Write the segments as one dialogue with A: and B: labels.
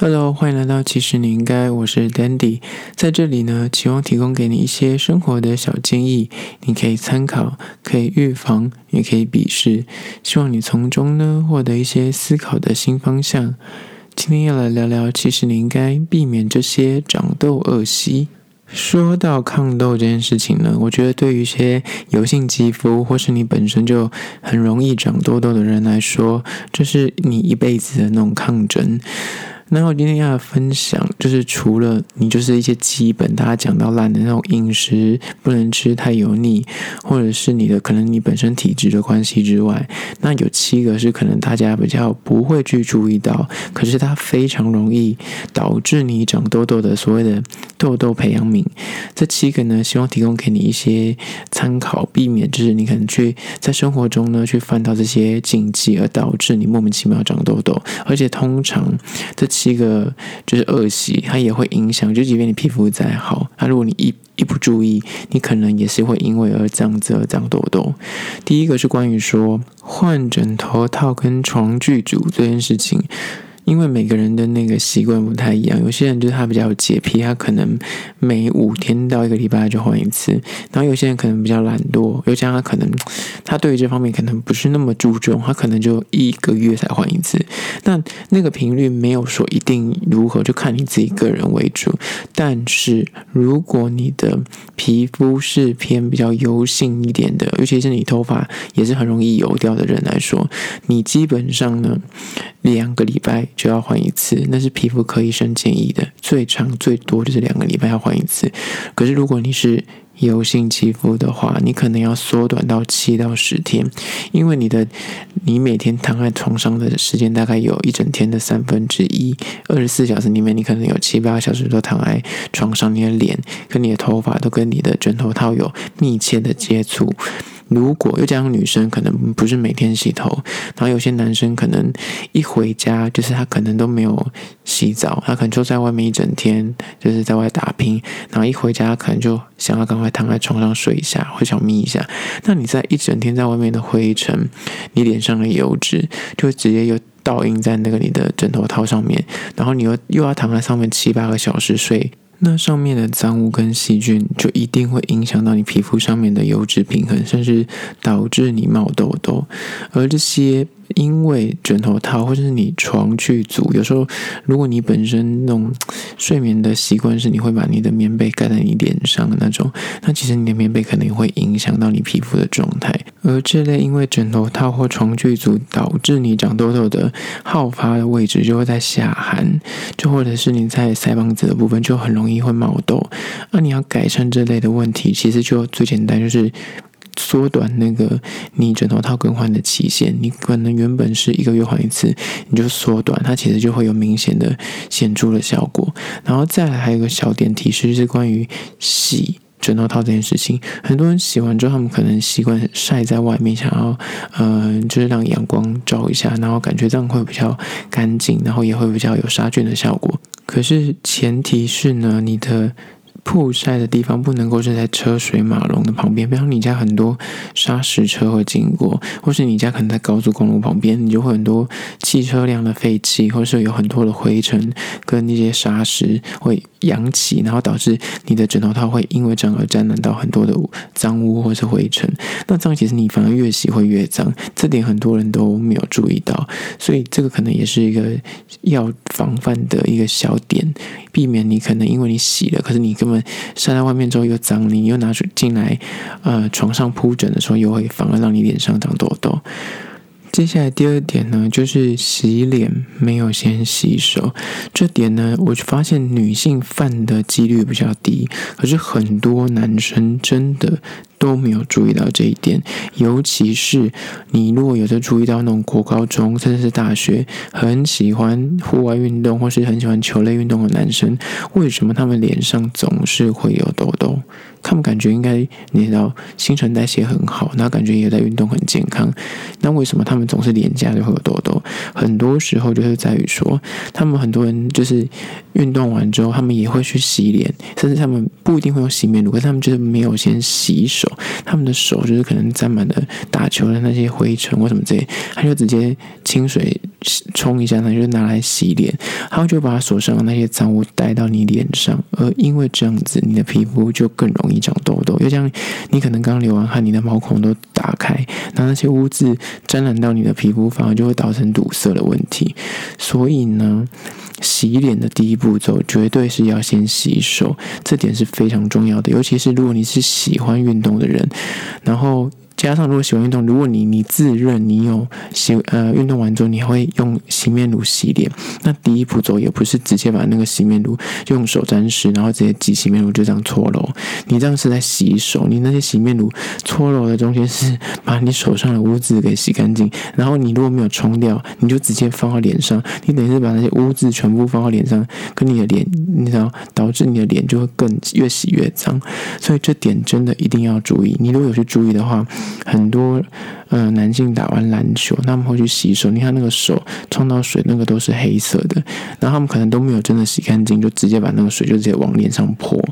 A: Hello，欢迎来到其实你应该，我是 Dandy，在这里呢，期望提供给你一些生活的小建议，你可以参考，可以预防，也可以鄙视，希望你从中呢获得一些思考的新方向。今天要来聊聊，其实你应该避免这些长痘恶习。说到抗痘这件事情呢，我觉得对于一些油性肌肤或是你本身就很容易长痘痘的人来说，这是你一辈子的那种抗争。那我今天要分享，就是除了你就是一些基本大家讲到烂的那种饮食不能吃太油腻，或者是你的可能你本身体质的关系之外，那有七个是可能大家比较不会去注意到，可是它非常容易导致你长痘痘的所谓的痘痘培养皿。这七个呢，希望提供给你一些参考，避免就是你可能去在生活中呢去犯到这些禁忌，而导致你莫名其妙长痘痘，而且通常这。是一个就是恶习，它也会影响。就即便你皮肤再好，那如果你一一不注意，你可能也是会因为而长这长痘痘。第一个是关于说换枕头套跟床具组这件事情。因为每个人的那个习惯不太一样，有些人就是他比较洁癖，他可能每五天到一个礼拜就换一次；然后有些人可能比较懒惰，又加上他可能他对于这方面可能不是那么注重，他可能就一个月才换一次。但那个频率没有说一定如何，就看你自己个人为主。但是如果你的皮肤是偏比较油性一点的，尤其是你头发也是很容易油掉的人来说，你基本上呢，两个礼拜就要换一次，那是皮肤科医生建议的，最长最多就是两个礼拜要换一次。可是如果你是油性肌肤的话，你可能要缩短到七到十天，因为你的你每天躺在床上的时间大概有一整天的三分之一，二十四小时里面你可能有七八个小时都躺在床上，你的脸跟你的头发都跟你的枕头套有密切的接触。如果又加上女生可能不是每天洗头，然后有些男生可能一回家就是他可能都没有洗澡，他可能就在外面一整天就是在外打拼，然后一回家可能就想要赶快躺在床上睡一下或想眯一下。那你在一整天在外面的灰尘，你脸上的油脂就直接又倒映在那个你的枕头套上面，然后你又又要躺在上面七八个小时睡。那上面的脏污跟细菌就一定会影响到你皮肤上面的油脂平衡，甚至导致你冒痘痘，而这些。因为枕头套或者是你床具组，有时候如果你本身那种 睡眠的习惯是你会把你的棉被盖在你脸上的那种，那其实你的棉被可能会影响到你皮肤的状态。而这类因为枕头套或床具组导致你长痘痘的好发的位置就会在下颌，就或者是你在腮帮子的部分就很容易会冒痘。那你要改善这类的问题，其实就最简单就是。缩短那个你枕头套更换的期限，你可能原本是一个月换一次，你就缩短，它其实就会有明显的显著的效果。然后再来还有一个小点提示，是关于洗枕头套这件事情。很多人洗完之后，他们可能习惯晒在外面，想要嗯、就是让阳光照一下，然后感觉这样会比较干净，然后也会比较有杀菌的效果。可是前提是呢，你的。曝晒的地方不能够是在车水马龙的旁边，比方你家很多砂石车会经过，或是你家可能在高速公路旁边，你就会很多汽车辆的废气，或是有很多的灰尘跟那些砂石会扬起，然后导致你的枕头套会因为这样而沾染到很多的脏污或是灰尘。那这样其实你反而越洗会越脏，这点很多人都没有注意到，所以这个可能也是一个要防范的一个小点，避免你可能因为你洗了，可是你根本。晒在外面之后又脏，你又拿出进来，呃，床上铺枕的时候又会反而让你脸上长痘痘。接下来第二点呢，就是洗脸没有先洗手。这点呢，我就发现女性犯的几率比较低，可是很多男生真的。都没有注意到这一点，尤其是你如果有在注意到那种国高中甚至是大学很喜欢户外运动或是很喜欢球类运动的男生，为什么他们脸上总是会有痘痘？他们感觉应该你知道新陈代谢很好，那感觉也在运动很健康，那为什么他们总是脸颊就会有痘痘？很多时候就是在于说，他们很多人就是运动完之后，他们也会去洗脸，甚至他们不一定会用洗面乳，可是他们就是没有先洗手。他们的手就是可能沾满了打球的那些灰尘或什么之类，他就直接清水冲一下，他就拿来洗脸，他就把手上的那些脏污带到你脸上，而因为这样子，你的皮肤就更容易长痘痘。就像你可能刚流完汗，你的毛孔都打开，那那些污渍沾染到你的皮肤，反而就会造成堵塞的问题。所以呢，洗脸的第一步骤绝对是要先洗手，这点是非常重要的。尤其是如果你是喜欢运动的人，然后。加上，如果喜欢运动，如果你你自认你有洗呃运动完之后，你会用洗面乳洗脸，那第一步骤也不是直接把那个洗面乳用手沾湿，然后直接挤洗面乳就这样搓揉，你这样是在洗手，你那些洗面乳搓揉的中间是把你手上的污渍给洗干净，然后你如果没有冲掉，你就直接放到脸上，你等于是把那些污渍全部放到脸上，跟你的脸，你知道导致你的脸就会更越洗越脏，所以这点真的一定要注意，你如果有去注意的话。很多呃男性打完篮球，他们会去洗手。你看那个手冲到水，那个都是黑色的。然后他们可能都没有真的洗干净，就直接把那个水就直接往脸上泼。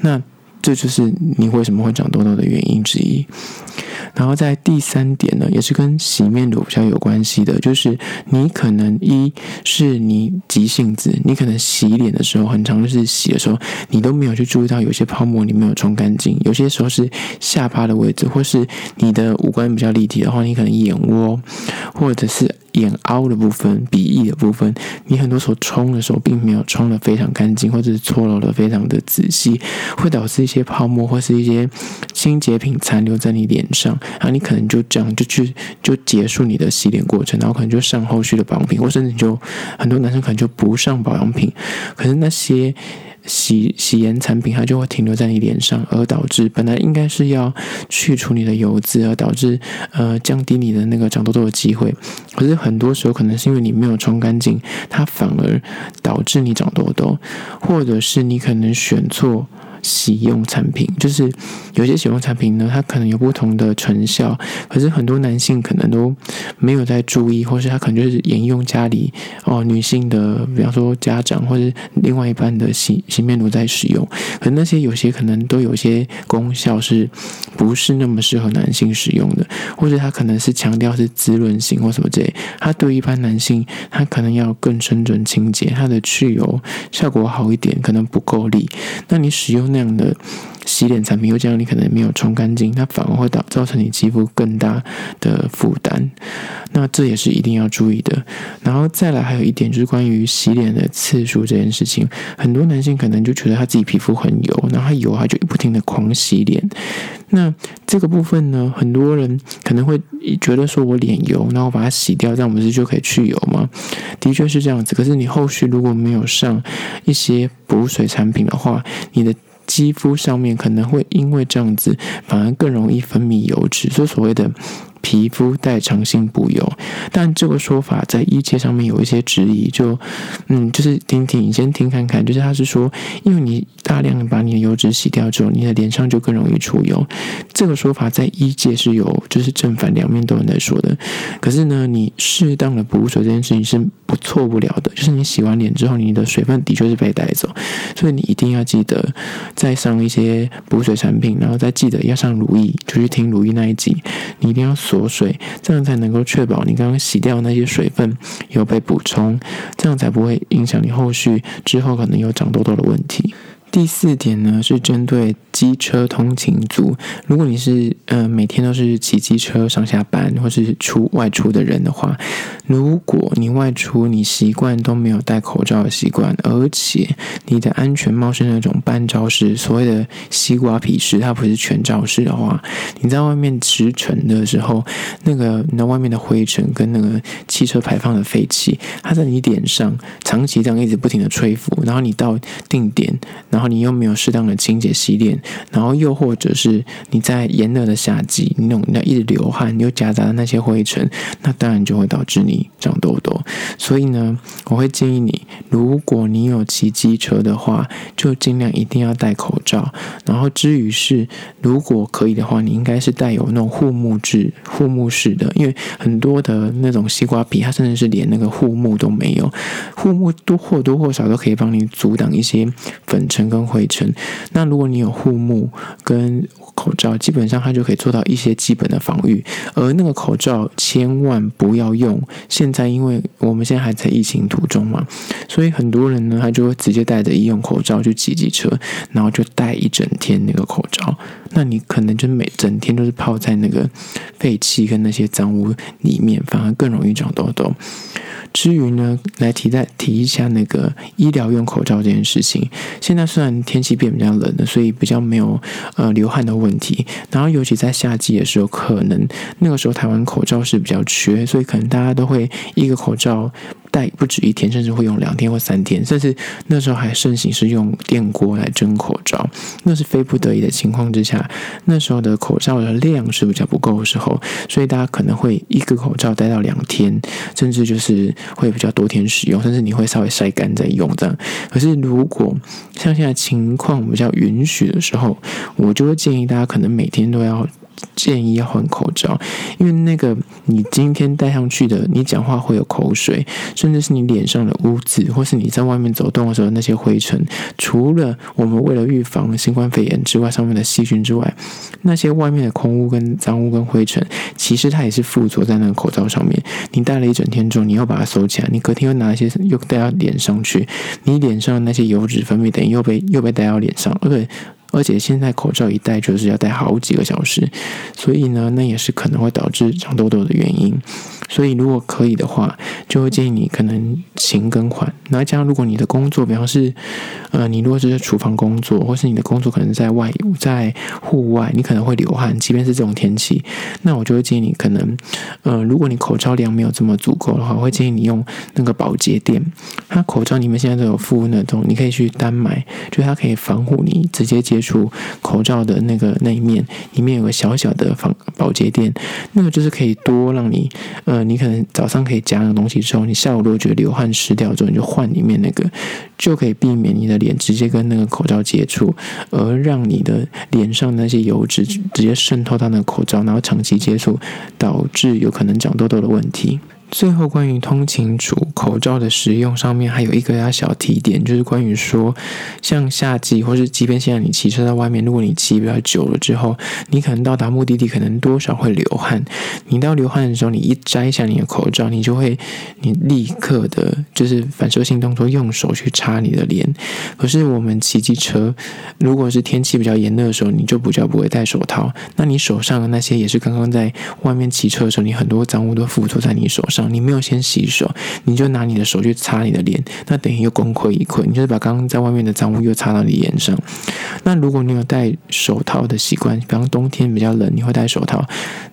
A: 那这就是你为什么会长痘痘的原因之一。然后在第三点呢，也是跟洗面乳比较有关系的，就是你可能一是你急性子，你可能洗脸的时候，很长就是洗的时候，你都没有去注意到有些泡沫你没有冲干净，有些时候是下巴的位置，或是你的五官比较立体的话，你可能眼窝或者是。眼凹的部分、鼻翼的部分，你很多时候冲的时候并没有冲的非常干净，或者是搓揉的非常的仔细，会导致一些些泡沫或是一些清洁品残留在你脸上，然后你可能就这样就去就结束你的洗脸过程，然后可能就上后续的保养品，或甚至就很多男生可能就不上保养品，可是那些。洗洗颜产品，它就会停留在你脸上，而导致本来应该是要去除你的油脂，而导致呃降低你的那个长痘痘的机会。可是很多时候可能是因为你没有冲干净，它反而导致你长痘痘，或者是你可能选错。洗用产品就是有些洗用产品呢，它可能有不同的成效，可是很多男性可能都没有在注意，或是他可能就是沿用家里哦女性的，比方说家长或者另外一半的洗洗面乳在使用，可那些有些可能都有些功效是不是那么适合男性使用的，或者他可能是强调是滋润性或什么之类，他对一般男性他可能要更深准清洁，它的去油效果好一点，可能不够力，那你使用。这样的洗脸产品，又这样你可能没有冲干净，它反而会导造成你肌肤更大的负担。那这也是一定要注意的。然后再来还有一点就是关于洗脸的次数这件事情，很多男性可能就觉得他自己皮肤很油，然后他油他就不停的狂洗脸。那这个部分呢，很多人可能会觉得说我脸油，然后把它洗掉，这样不是就可以去油吗？的确是这样子。可是你后续如果没有上一些补水产品的话，你的肌肤上面可能会因为这样子，反而更容易分泌油脂，所以所谓的。皮肤代偿性补油，但这个说法在医界上面有一些质疑，就嗯，就是听听，你先听看看，就是他是说，因为你大量的把你的油脂洗掉之后，你的脸上就更容易出油。这个说法在医界是有，就是正反两面都有在说的。可是呢，你适当的补水这件事情是不错不了的，就是你洗完脸之后，你的水分的确是被带走，所以你一定要记得再上一些补水产品，然后再记得要上乳液，就去听乳液那一集，你一定要锁。锁水，这样才能够确保你刚刚洗掉那些水分有被补充，这样才不会影响你后续之后可能有长痘痘的问题。第四点呢，是针对机车通勤族。如果你是呃每天都是骑机车上下班或是出外出的人的话，如果你外出你习惯都没有戴口罩的习惯，而且你的安全帽是那种半罩式，所谓的西瓜皮式，它不是全罩式的话，你在外面驰骋的时候，那个那外面的灰尘跟那个汽车排放的废气，它在你脸上长期这样一直不停的吹拂，然后你到定点，然后。你又没有适当的清洁洗脸，然后又或者是你在炎热的夏季，你那种那一直流汗又夹杂那些灰尘，那当然就会导致你长痘痘。所以呢，我会建议你，如果你有骑机车的话，就尽量一定要戴口罩。然后至于是如果可以的话，你应该是带有那种护目质、护目式的，因为很多的那种西瓜皮，它甚至是连那个护目都没有，护目都或多或少都可以帮你阻挡一些粉尘。跟灰尘。那如果你有护目跟口罩，基本上它就可以做到一些基本的防御。而那个口罩千万不要用。现在因为我们现在还在疫情途中嘛，所以很多人呢，他就会直接戴着医用口罩去骑机车，然后就戴一整天那个口罩。那你可能就每整天都是泡在那个废气跟那些脏污里面，反而更容易长痘痘。至于呢，来提再提一下那个医疗用口罩这件事情。现在虽然天气变比较冷了，所以比较没有呃流汗的问题。然后尤其在夏季的时候，可能那个时候台湾口罩是比较缺，所以可能大家都会一个口罩。戴不止一天，甚至会用两天或三天，甚至那时候还盛行是用电锅来蒸口罩，那是非不得已的情况之下，那时候的口罩的量是比较不够的时候，所以大家可能会一个口罩戴到两天，甚至就是会比较多天使用，甚至你会稍微晒干再用这样。可是如果像现在情况比较允许的时候，我就会建议大家可能每天都要。建议要换口罩，因为那个你今天戴上去的，你讲话会有口水，甚至是你脸上的污渍，或是你在外面走动的时候那些灰尘。除了我们为了预防新冠肺炎之外，上面的细菌之外，那些外面的空污跟脏污跟灰尘，其实它也是附着在那个口罩上面。你戴了一整天之后，你要把它收起来，你隔天又拿一些又戴到脸上去，你脸上的那些油脂分泌等于又被又被戴到脸上，对。而且现在口罩一戴就是要戴好几个小时，所以呢，那也是可能会导致长痘痘的原因。所以如果可以的话，就会建议你可能勤更换。那这样，如果你的工作，比方是，呃，你如果是在厨房工作，或是你的工作可能在外在户外，你可能会流汗，即便是这种天气，那我就会建议你可能，呃，如果你口罩量没有这么足够的话，我会建议你用那个保洁垫。它口罩里面现在都有附那种，你可以去单买，就它可以防护你直接接触口罩的那个那一面，里面有个小小的防保洁垫，那个就是可以多让你，呃，你可能早上可以夹那个东西之后，你下午如果觉得流汗湿掉之后，你就换里面那个，就可以避免你的脸直接跟那个口罩接触，而让你的脸上那些油脂直接渗透到那个口罩，然后长期接触，导致有可能长痘痘的问题。最后，关于通勤族口罩的使用上面，还有一个要小提点，就是关于说，像夏季或是即便现在你骑车在外面，如果你骑比较久了之后，你可能到达目的地，可能多少会流汗。你到流汗的时候，你一摘下你的口罩，你就会，你立刻的，就是反射性动作，用手去擦你的脸。可是我们骑机车，如果是天气比较炎热的时候，你就比较不会戴手套，那你手上的那些也是刚刚在外面骑车的时候，你很多脏污都附着在你手上。你没有先洗手，你就拿你的手去擦你的脸，那等于又功亏一篑。你就是把刚刚在外面的脏污又擦到你脸上。那如果你有戴手套的习惯，比方冬天比较冷，你会戴手套，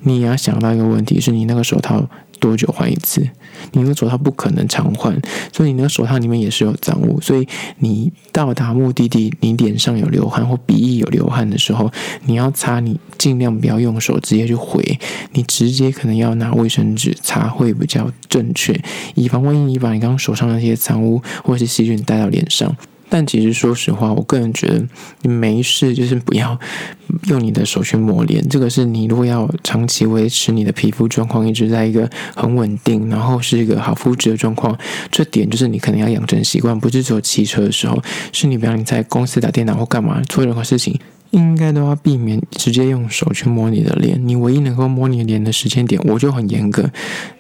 A: 你也要想到一个问题，是你那个手套。多久换一次？你那个手套不可能常换，所以你那个手套里面也是有脏污。所以你到达目的地，你脸上有流汗或鼻翼有流汗的时候，你要擦，你尽量不要用手直接去回，你直接可能要拿卫生纸擦会比较正确，以防万一你把你刚刚手上那些脏污或是细菌带到脸上。但其实，说实话，我个人觉得你没事，就是不要用你的手去抹脸。这个是你如果要长期维持你的皮肤状况一直在一个很稳定，然后是一个好肤质的状况，这点就是你可能要养成习惯，不是只有骑车的时候，是你比方你在公司打电脑或干嘛做任何事情。应该都要避免直接用手去摸你的脸。你唯一能够摸你脸的时间点，我就很严格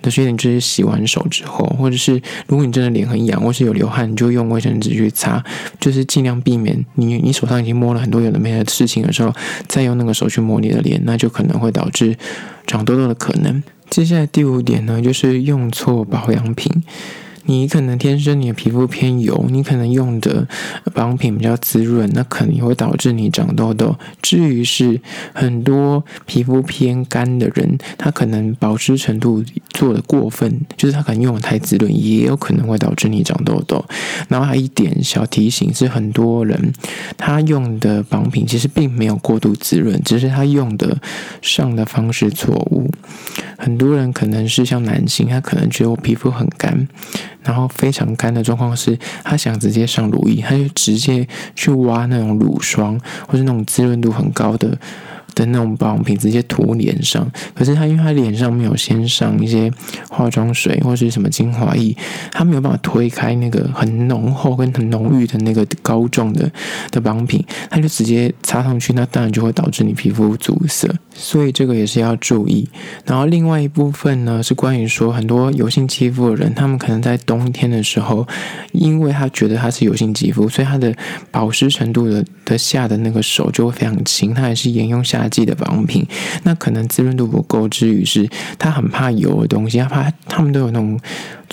A: 的时间点就是洗完手之后，或者是如果你真的脸很痒或是有流汗，你就用卫生纸去擦，就是尽量避免你你手上已经摸了很多有的没的事情的时候，再用那个手去摸你的脸，那就可能会导致长痘痘的可能。接下来第五点呢，就是用错保养品。你可能天生你的皮肤偏油，你可能用的保养品比较滋润，那可能会导致你长痘痘。至于是很多皮肤偏干的人，他可能保湿程度做得过分，就是他可能用的太滋润，也有可能会导致你长痘痘。然后还一点小提醒是，很多人他用的保养品其实并没有过度滋润，只是他用的上的方式错误。很多人可能是像男性，他可能觉得我皮肤很干。然后非常干的状况是，他想直接上乳液，他就直接去挖那种乳霜，或是那种滋润度很高的的那种保养品直接涂脸上，可是他因为他脸上没有先上一些化妆水或是什么精华液，他没有办法推开那个很浓厚跟很浓郁的那个膏状的的保养品，他就直接擦上去，那当然就会导致你皮肤阻塞，所以这个也是要注意。然后另外一部分呢，是关于说很多油性肌肤的人，他们可能在冬天的时候，因为他觉得他是油性肌肤，所以他的保湿程度的的下的那个手就会非常轻，他也是沿用夏季的保养品，那可能滋润度不够，之余是他很怕油的东西，他怕他们都有那种。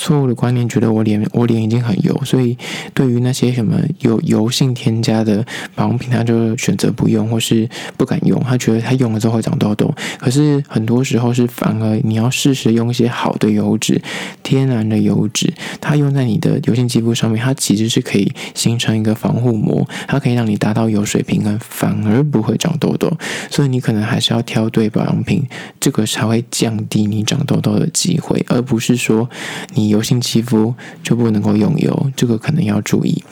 A: 错误的观念，觉得我脸我脸已经很油，所以对于那些什么有油性添加的保养品，他就选择不用或是不敢用。他觉得他用了之后会长痘痘，可是很多时候是反而你要适时用一些好的油脂，天然的油脂，它用在你的油性肌肤上面，它其实是可以形成一个防护膜，它可以让你达到油水平衡，反而不会长痘痘。所以你可能还是要挑对保养品，这个才会降低你长痘痘的机会，而不是说你。油性肌肤就不能够用油，这个可能要注意。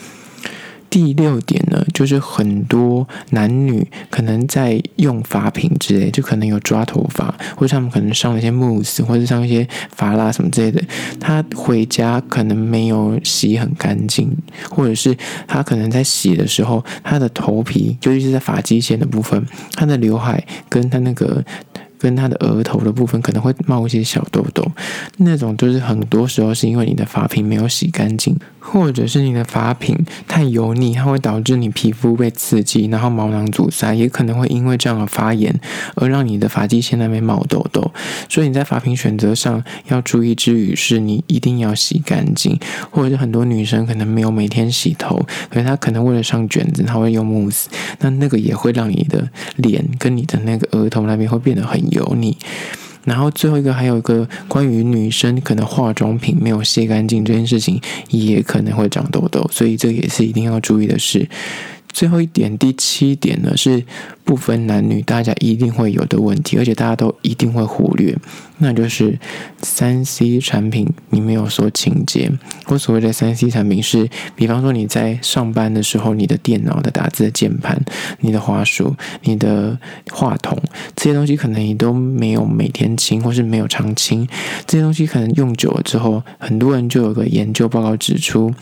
A: 第六点呢，就是很多男女可能在用发品之类，就可能有抓头发，或者他们可能上了一些慕斯，或者上一些发蜡什么之类的。他回家可能没有洗很干净，或者是他可能在洗的时候，他的头皮，尤其是在发际线的部分，他的刘海跟他那个。跟他的额头的部分可能会冒一些小痘痘，那种就是很多时候是因为你的发品没有洗干净，或者是你的发品太油腻，它会导致你皮肤被刺激，然后毛囊阻塞，也可能会因为这样的发炎而让你的发际线那边冒痘痘。所以你在发品选择上要注意之余，是你一定要洗干净，或者是很多女生可能没有每天洗头，可是她可能为了上卷子，她会用慕斯，那那个也会让你的脸跟你的那个额头那边会变得很。油腻，然后最后一个还有一个关于女生可能化妆品没有卸干净这件事情，也可能会长痘痘，所以这也是一定要注意的是。最后一点，第七点呢，是不分男女，大家一定会有的问题，而且大家都一定会忽略。那就是三 C 产品，你没有说清洁。我所谓的三 C 产品是，比方说你在上班的时候，你的电脑的打字的键盘、你的滑鼠、你的话筒，这些东西可能你都没有每天清，或是没有常清。这些东西可能用久了之后，很多人就有个研究报告指出，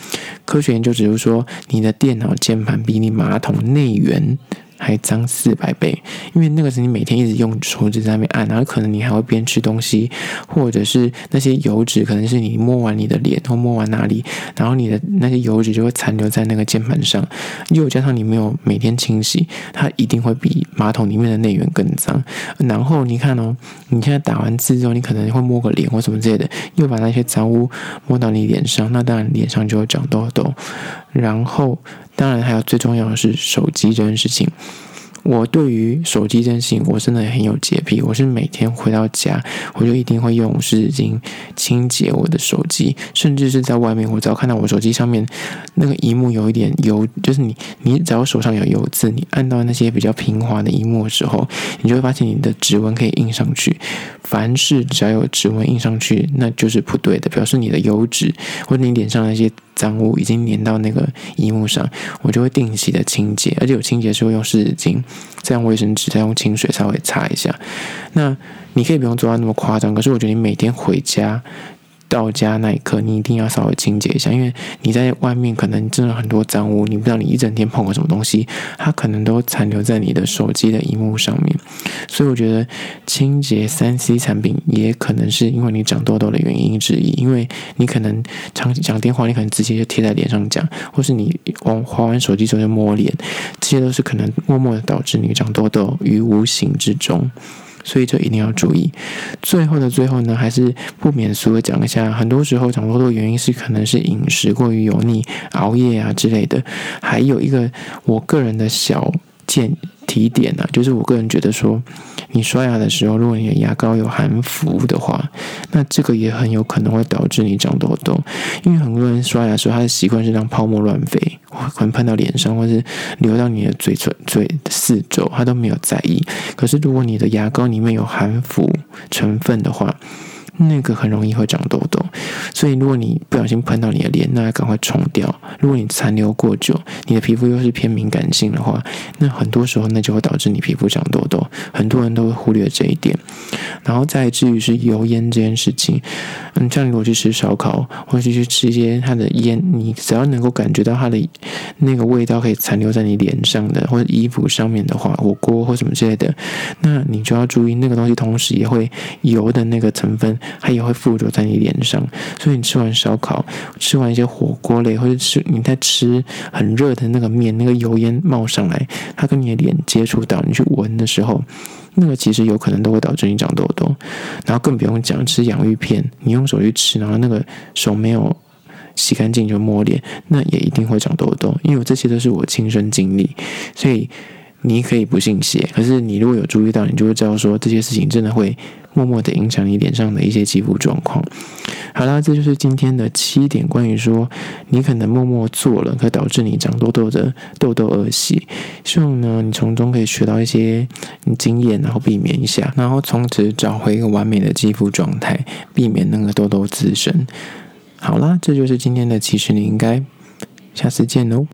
A: 科学研究指出说，你的电脑键盘比你马桶内缘还脏四百倍，因为那个是你每天一直用手指在那边按，然后可能你还会边吃东西，或者是那些油脂可能是你摸完你的脸或摸完哪里，然后你的那些油脂就会残留在那个键盘上，又加上你没有每天清洗，它一定会比马桶里面的内缘更脏。然后你看哦，你现在打完字之后，你可能会摸个脸或什么之类的，又把那些脏污摸到你脸上，那当然脸上就会长痘痘。然后，当然还有最重要的是手机这件事情。我对于手机这件事情，我真的很有洁癖。我是每天回到家，我就一定会用湿纸巾清洁我的手机，甚至是在外面，我只要看到我手机上面那个萤幕有一点油，就是你你只要手上有油渍，你按到那些比较平滑的萤幕的时候，你就会发现你的指纹可以印上去。凡是只要有指纹印上去，那就是不对的，表示你的油脂或者你脸上那些。脏污已经粘到那个衣物上，我就会定期的清洁，而且有清洁是会用湿纸巾，再用卫生纸，再用清水稍微擦一下。那你可以不用做到那么夸张，可是我觉得你每天回家。到家那一刻，你一定要稍微清洁一下，因为你在外面可能真的很多脏污，你不知道你一整天碰过什么东西，它可能都残留在你的手机的荧幕上面。所以我觉得清洁三 C 产品也可能是因为你长痘痘的原因之一，因为你可能长期讲电话，你可能直接就贴在脸上讲，或是你往滑完手机之后就摸脸，这些都是可能默默的导致你长痘痘于无形之中。所以这一定要注意。最后的最后呢，还是不免俗的讲一下，很多时候长痘痘的原因是可能是饮食过于油腻、熬夜啊之类的。还有一个我个人的小建。提点呢、就是我个人觉得说，你刷牙的时候，如果你的牙膏有含氟的话，那这个也很有可能会导致你长痘痘。因为很多人刷牙的时候，他的习惯是让泡沫乱飞，可能喷到脸上，或是流到你的嘴唇、嘴四周，他都没有在意。可是如果你的牙膏里面有含氟成分的话，那个很容易会长痘痘。所以如果你不小心喷到你的脸，那要赶快冲掉。如果你残留过久，你的皮肤又是偏敏感性的话，那很多时候那就会导致你皮肤长痘痘。很多人都会忽略这一点。然后再至于是油烟这件事情，嗯，像你如果去吃烧烤，或者去吃一些它的烟，你只要能够感觉到它的那个味道可以残留在你脸上的或者衣服上面的话，火锅或什么之类的，那你就要注意那个东西，同时也会油的那个成分，它也会附着在你脸上。所以你吃完烧烤，吃完一些火锅类，或者吃你在吃很热的那个面，那个油烟冒上来，它跟你的脸接触到，你去闻的时候。那个其实有可能都会导致你长痘痘，然后更不用讲吃洋芋片，你用手去吃，然后那个手没有洗干净就摸脸，那也一定会长痘痘。因为这些都是我亲身经历，所以你可以不信邪，可是你如果有注意到，你就会知道说这些事情真的会默默的影响你脸上的一些肌肤状况。好啦，这就是今天的七点关于说你可能默默做了，可导致你长痘痘的痘痘恶习。希望呢，你从中可以学到一些经验，然后避免一下，然后从此找回一个完美的肌肤状态，避免那个痘痘滋生。好啦，这就是今天的，其实你应该下次见喽。